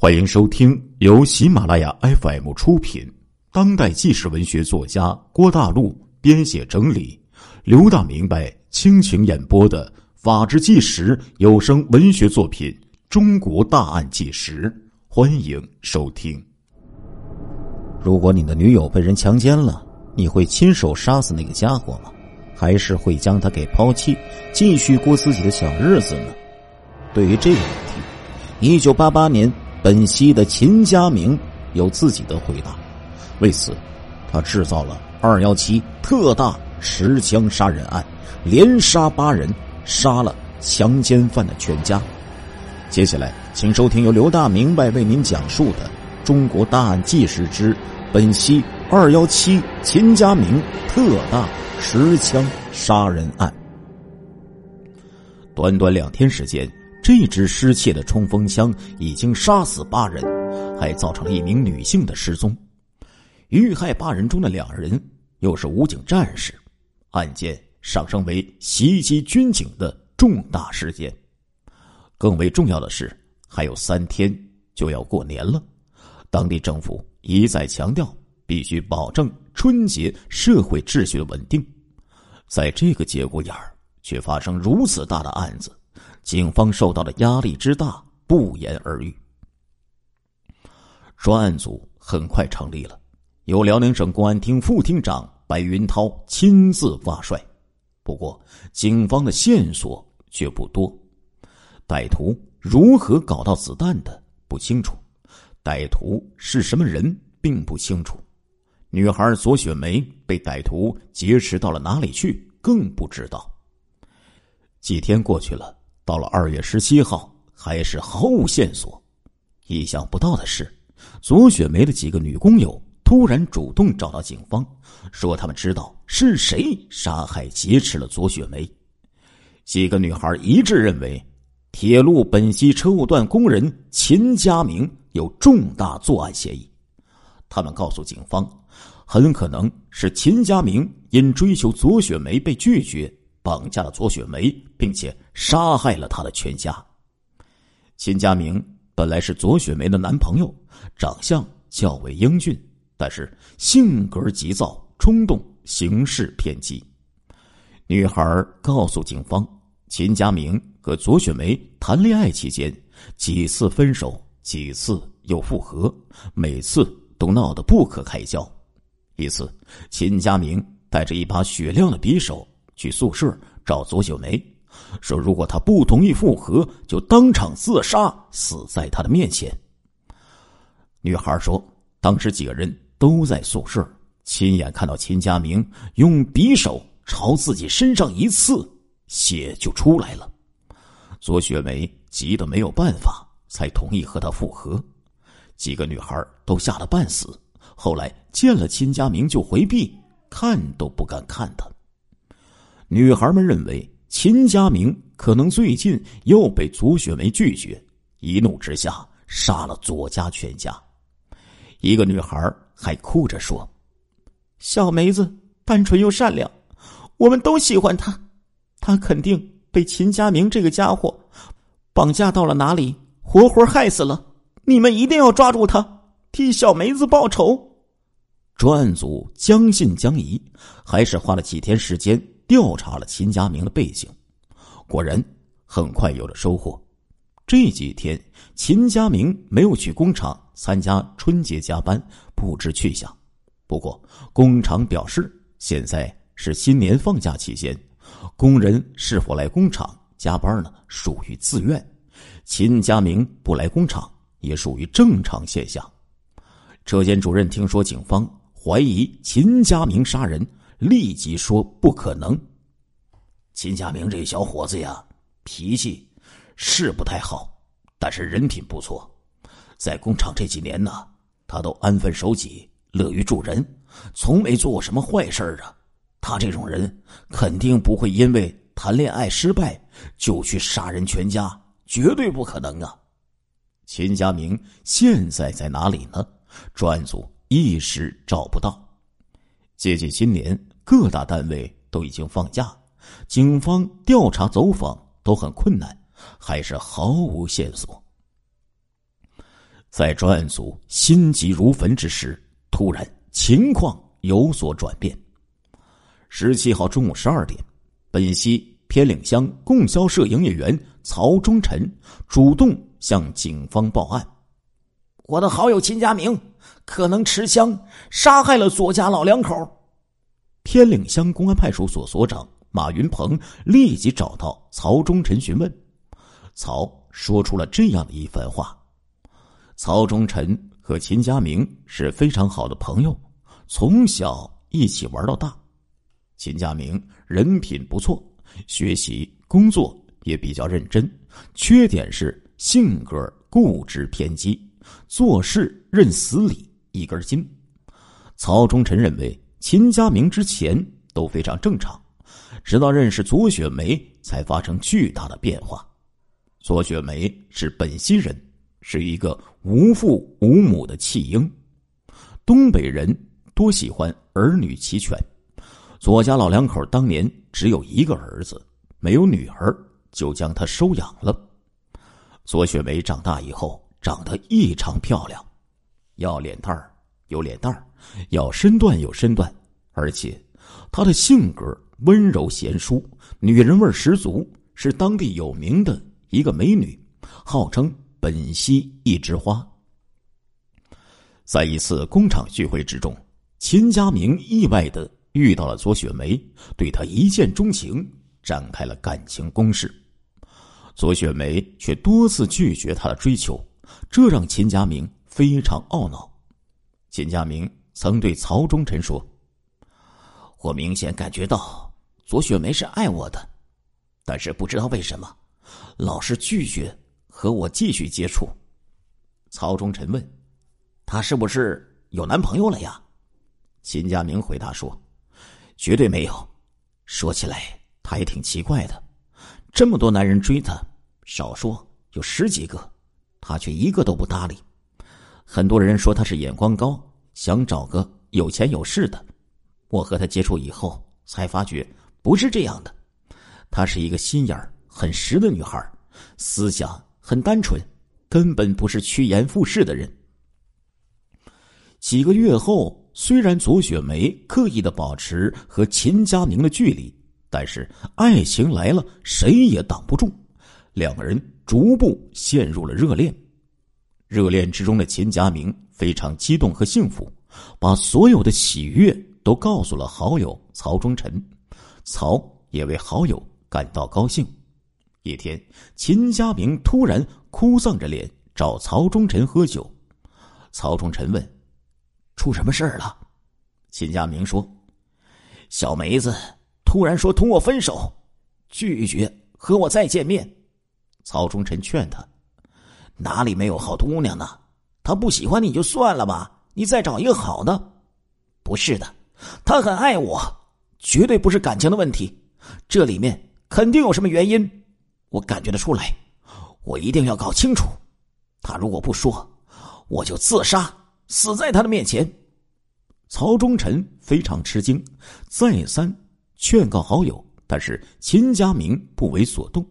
欢迎收听由喜马拉雅 FM 出品、当代纪实文学作家郭大陆编写整理、刘大明白倾情演播的《法制纪实》有声文学作品《中国大案纪实》，欢迎收听。如果你的女友被人强奸了，你会亲手杀死那个家伙吗？还是会将他给抛弃，继续过自己的小日子呢？对于这个问题，一九八八年。本溪的秦家明有自己的回答，为此，他制造了二幺七特大持枪杀人案，连杀八人，杀了强奸犯的全家。接下来，请收听由刘大明白为您讲述的《中国大案纪实之本溪二幺七秦家明特大持枪杀人案》。短短两天时间。这只失窃的冲锋枪已经杀死八人，还造成了一名女性的失踪。遇害八人中的两人又是武警战士，案件上升为袭击军警的重大事件。更为重要的是，还有三天就要过年了，当地政府一再强调必须保证春节社会秩序的稳定，在这个节骨眼儿却发生如此大的案子。警方受到的压力之大，不言而喻。专案组很快成立了，由辽宁省公安厅副厅长白云涛亲自挂帅。不过，警方的线索却不多。歹徒如何搞到子弹的不清楚，歹徒是什么人并不清楚。女孩左雪梅被歹徒劫持到了哪里去，更不知道。几天过去了。到了二月十七号，还是毫无线索。意想不到的是，左雪梅的几个女工友突然主动找到警方，说他们知道是谁杀害劫持了左雪梅。几个女孩一致认为，铁路本溪车务段工人秦家明有重大作案嫌疑。他们告诉警方，很可能是秦家明因追求左雪梅被拒绝。绑架了左雪梅，并且杀害了她的全家。秦家明本来是左雪梅的男朋友，长相较为英俊，但是性格急躁、冲动，行事偏激。女孩告诉警方，秦家明和左雪梅谈恋爱期间，几次分手，几次又复合，每次都闹得不可开交。一次，秦家明带着一把雪亮的匕首。去宿舍找左雪梅，说如果他不同意复合，就当场自杀，死在他的面前。女孩说，当时几个人都在宿舍，亲眼看到秦家明用匕首朝自己身上一刺，血就出来了。左雪梅急得没有办法，才同意和他复合。几个女孩都吓得半死，后来见了秦家明就回避，看都不敢看他。女孩们认为秦家明可能最近又被左雪梅拒绝，一怒之下杀了左家全家。一个女孩还哭着说：“小梅子单纯又善良，我们都喜欢她。她肯定被秦家明这个家伙绑架到了哪里，活活害死了。你们一定要抓住他，替小梅子报仇。”专案组将信将疑，还是花了几天时间。调查了秦家明的背景，果然很快有了收获。这几天，秦家明没有去工厂参加春节加班，不知去向。不过，工厂表示，现在是新年放假期间，工人是否来工厂加班呢？属于自愿。秦家明不来工厂也属于正常现象。车间主任听说警方怀疑秦家明杀人。立即说不可能。秦家明这小伙子呀，脾气是不太好，但是人品不错。在工厂这几年呢，他都安分守己，乐于助人，从没做过什么坏事啊。他这种人肯定不会因为谈恋爱失败就去杀人全家，绝对不可能啊。秦家明现在在哪里呢？专案组一时找不到。接近新年。各大单位都已经放假，警方调查走访都很困难，还是毫无线索。在专案组心急如焚之时，突然情况有所转变。十七号中午十二点，本溪偏岭乡供销社营业员曹忠臣主动向警方报案：“我的好友秦家明可能持枪杀害了左家老两口。”天岭乡公安派出所所长马云鹏立即找到曹忠臣询问，曹说出了这样的一番话：“曹忠臣和秦家明是非常好的朋友，从小一起玩到大。”秦家明人品不错，学习工作也比较认真，缺点是性格固执偏激，做事认死理，一根筋。曹忠臣认为秦家明之前都非常正常，直到认识左雪梅才发生巨大的变化。左雪梅是本溪人，是一个无父无母的弃婴。东北人多喜欢儿女齐全。左家老两口当年只有一个儿子，没有女儿，就将他收养了。左雪梅长大以后长得异常漂亮，要脸蛋儿有脸蛋儿，要身段有身段，而且她的性格温柔贤淑，女人味十足，是当地有名的一个美女，号称本溪一枝花。在一次工厂聚会之中，秦家明意外的。遇到了左雪梅，对她一见钟情，展开了感情攻势。左雪梅却多次拒绝他的追求，这让秦家明非常懊恼。秦家明曾对曹忠臣说：“我明显感觉到左雪梅是爱我的，但是不知道为什么，老是拒绝和我继续接触。”曹忠臣问：“她是不是有男朋友了呀？”秦家明回答说。绝对没有。说起来，他也挺奇怪的，这么多男人追她，少说有十几个，他却一个都不搭理。很多人说他是眼光高，想找个有钱有势的。我和他接触以后，才发觉不是这样的。她是一个心眼很实的女孩，思想很单纯，根本不是趋炎附势的人。几个月后。虽然左雪梅刻意的保持和秦佳宁的距离，但是爱情来了，谁也挡不住。两个人逐步陷入了热恋。热恋之中的秦家明非常激动和幸福，把所有的喜悦都告诉了好友曹忠臣。曹也为好友感到高兴。一天，秦家明突然哭丧着脸找曹忠臣喝酒。曹忠臣问。出什么事儿了？秦家明说：“小梅子突然说同我分手，拒绝和我再见面。”曹忠臣劝他：“哪里没有好姑娘呢？她不喜欢你就算了吧，你再找一个好的。”“不是的，她很爱我，绝对不是感情的问题，这里面肯定有什么原因，我感觉得出来，我一定要搞清楚。她如果不说，我就自杀。”死在他的面前，曹忠臣非常吃惊，再三劝告好友，但是秦家明不为所动。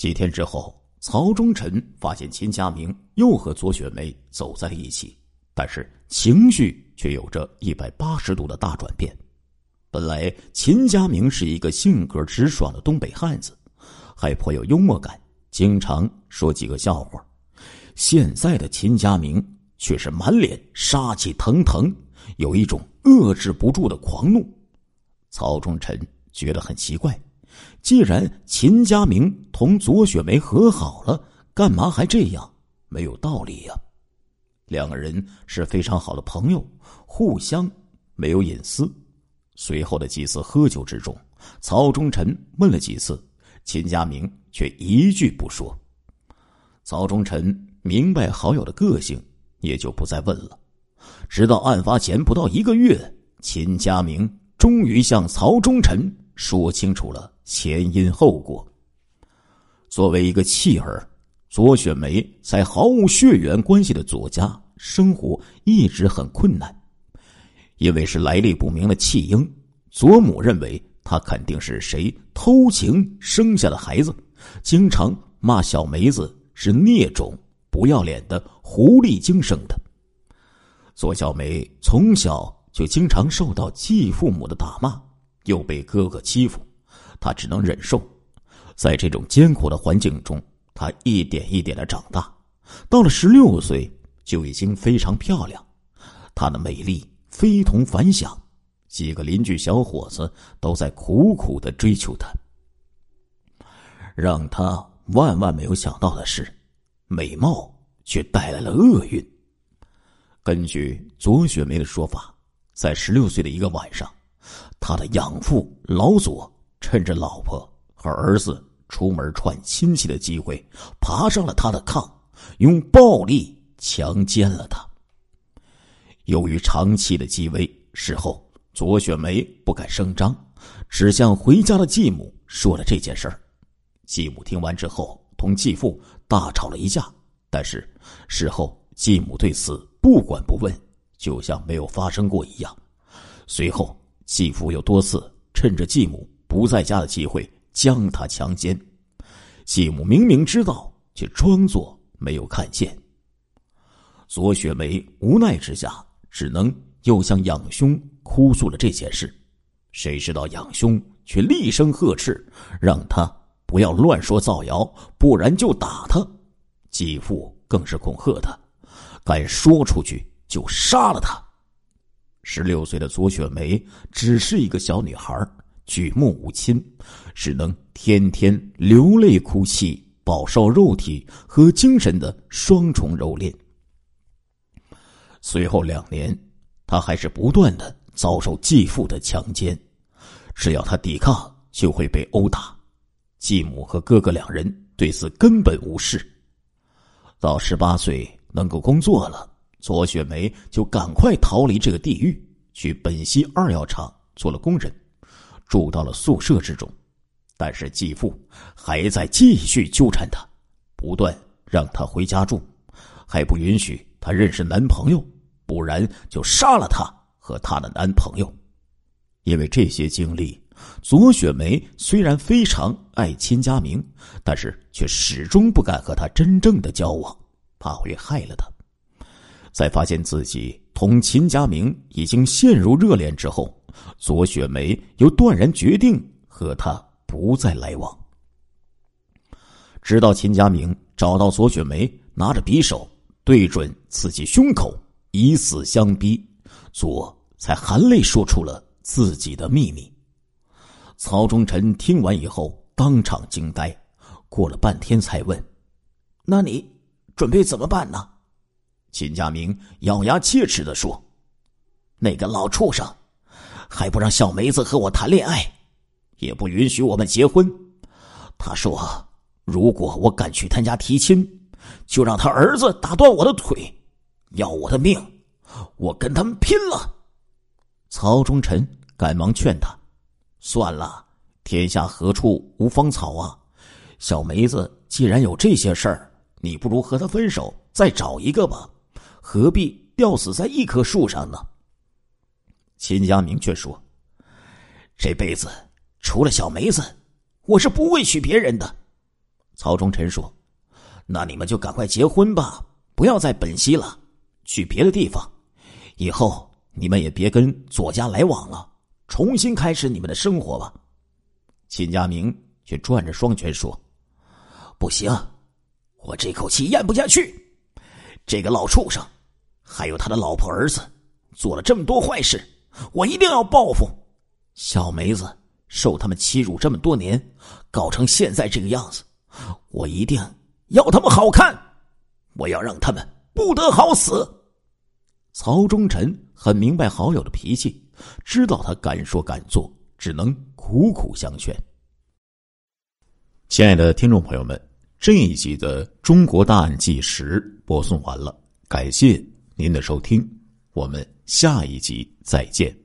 几天之后，曹忠臣发现秦家明又和左雪梅走在了一起，但是情绪却有着一百八十度的大转变。本来秦家明是一个性格直爽的东北汉子，还颇有幽默感，经常说几个笑话。现在的秦家明。却是满脸杀气腾腾，有一种遏制不住的狂怒。曹忠臣觉得很奇怪，既然秦家明同左雪梅和好了，干嘛还这样？没有道理呀。两个人是非常好的朋友，互相没有隐私。随后的几次喝酒之中，曹忠臣问了几次，秦家明却一句不说。曹忠臣明白好友的个性。也就不再问了，直到案发前不到一个月，秦家明终于向曹忠臣说清楚了前因后果。作为一个弃儿，左雪梅在毫无血缘关系的左家生活一直很困难，因为是来历不明的弃婴，左母认为他肯定是谁偷情生下的孩子，经常骂小梅子是孽种，不要脸的狐狸精生的。左小梅从小就经常受到继父母的打骂，又被哥哥欺负，她只能忍受。在这种艰苦的环境中，她一点一点的长大，到了十六岁就已经非常漂亮，她的美丽非同凡响，几个邻居小伙子都在苦苦的追求她。让她万万没有想到的是，美貌却带来了厄运。根据左雪梅的说法，在十六岁的一个晚上，她的养父老左趁着老婆和儿子出门串亲戚的机会，爬上了他的炕，用暴力强奸了他。由于长期的积威，事后左雪梅不敢声张，只向回家的继母说了这件事儿。继母听完之后，同继父大吵了一架，但是事后继母对此。不管不问，就像没有发生过一样。随后，继父又多次趁着继母不在家的机会将他强奸。继母明明知道，却装作没有看见。左雪梅无奈之下，只能又向养兄哭诉了这件事。谁知道养兄却厉声呵斥，让他不要乱说造谣，不然就打他。继父更是恐吓他。敢说出去就杀了他。十六岁的左雪梅只是一个小女孩，举目无亲，只能天天流泪哭泣，饱受肉体和精神的双重蹂躏。随后两年，他还是不断的遭受继父的强奸，只要他抵抗，就会被殴打。继母和哥哥两人对此根本无视。到十八岁。能够工作了，左雪梅就赶快逃离这个地狱，去本溪二药厂做了工人，住到了宿舍之中。但是继父还在继续纠缠她，不断让她回家住，还不允许她认识男朋友，不然就杀了她和她的男朋友。因为这些经历，左雪梅虽然非常爱秦家明，但是却始终不敢和他真正的交往。怕会害了他，在发现自己同秦家明已经陷入热恋之后，左雪梅又断然决定和他不再来往。直到秦家明找到左雪梅，拿着匕首对准自己胸口，以死相逼，左才含泪说出了自己的秘密。曹忠臣听完以后当场惊呆，过了半天才问：“那你？”准备怎么办呢？秦家明咬牙切齿的说：“那个老畜生，还不让小梅子和我谈恋爱，也不允许我们结婚。他说，如果我敢去他家提亲，就让他儿子打断我的腿，要我的命。我跟他们拼了！”曹忠臣赶忙劝他：“算了，天下何处无芳草啊！小梅子既然有这些事儿。”你不如和他分手，再找一个吧，何必吊死在一棵树上呢？秦家明却说：“这辈子除了小梅子，我是不会娶别人的。”曹忠臣说：“那你们就赶快结婚吧，不要在本溪了，去别的地方。以后你们也别跟左家来往了，重新开始你们的生活吧。”秦家明却转着双拳说：“不行。”我这口气咽不下去，这个老畜生，还有他的老婆儿子，做了这么多坏事，我一定要报复。小梅子受他们欺辱这么多年，搞成现在这个样子，我一定要他们好看，我要让他们不得好死。曹忠臣很明白好友的脾气，知道他敢说敢做，只能苦苦相劝。亲爱的听众朋友们。这一集的《中国大案纪实》播送完了，感谢您的收听，我们下一集再见。